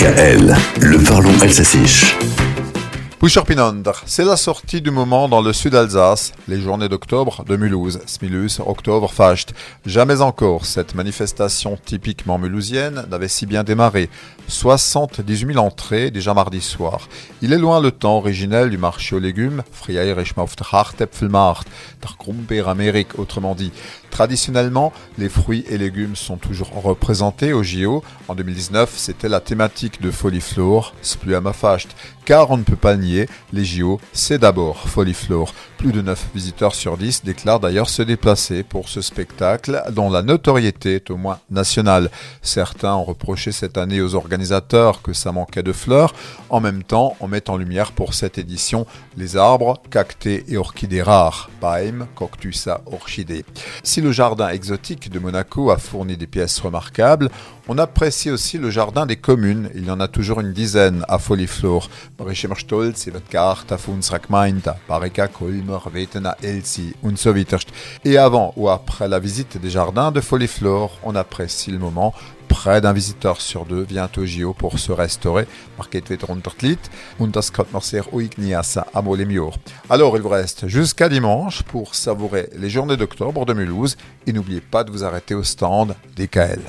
DKL, le parlons alsacien. Pusherpinander, c'est la sortie du moment dans le sud Alsace, les journées d'octobre de Mulhouse, Smilus, Octobre Facht. Jamais encore cette manifestation typiquement mulhousienne n'avait si bien démarré. 78 000 entrées déjà mardi soir. Il est loin le temps originel du marché aux légumes, Amérique, autrement dit. Traditionnellement, les fruits et légumes sont toujours représentés au JO. En 2019, c'était la thématique de Foliflore, Facht. Car on ne peut pas nier, les JO, c'est d'abord Foliflore. Plus de 9 visiteurs sur 10 déclarent d'ailleurs se déplacer pour ce spectacle dont la notoriété est au moins nationale. Certains ont reproché cette année aux organisateurs que ça manquait de fleurs. En même temps, on met en lumière pour cette édition les arbres, cactés et orchidées rares. Paim, Coctusa, orchidée. Si le jardin exotique de Monaco a fourni des pièces remarquables, on apprécie aussi le jardin des communes. Il y en a toujours une dizaine à Et avant ou après la visite des jardins de Foliflor, on apprécie le moment. Près d'un visiteur sur deux vient au JO pour se restaurer. Alors il vous reste jusqu'à dimanche pour savourer les journées d'octobre de Mulhouse. Et n'oubliez pas de vous arrêter au stand DKL.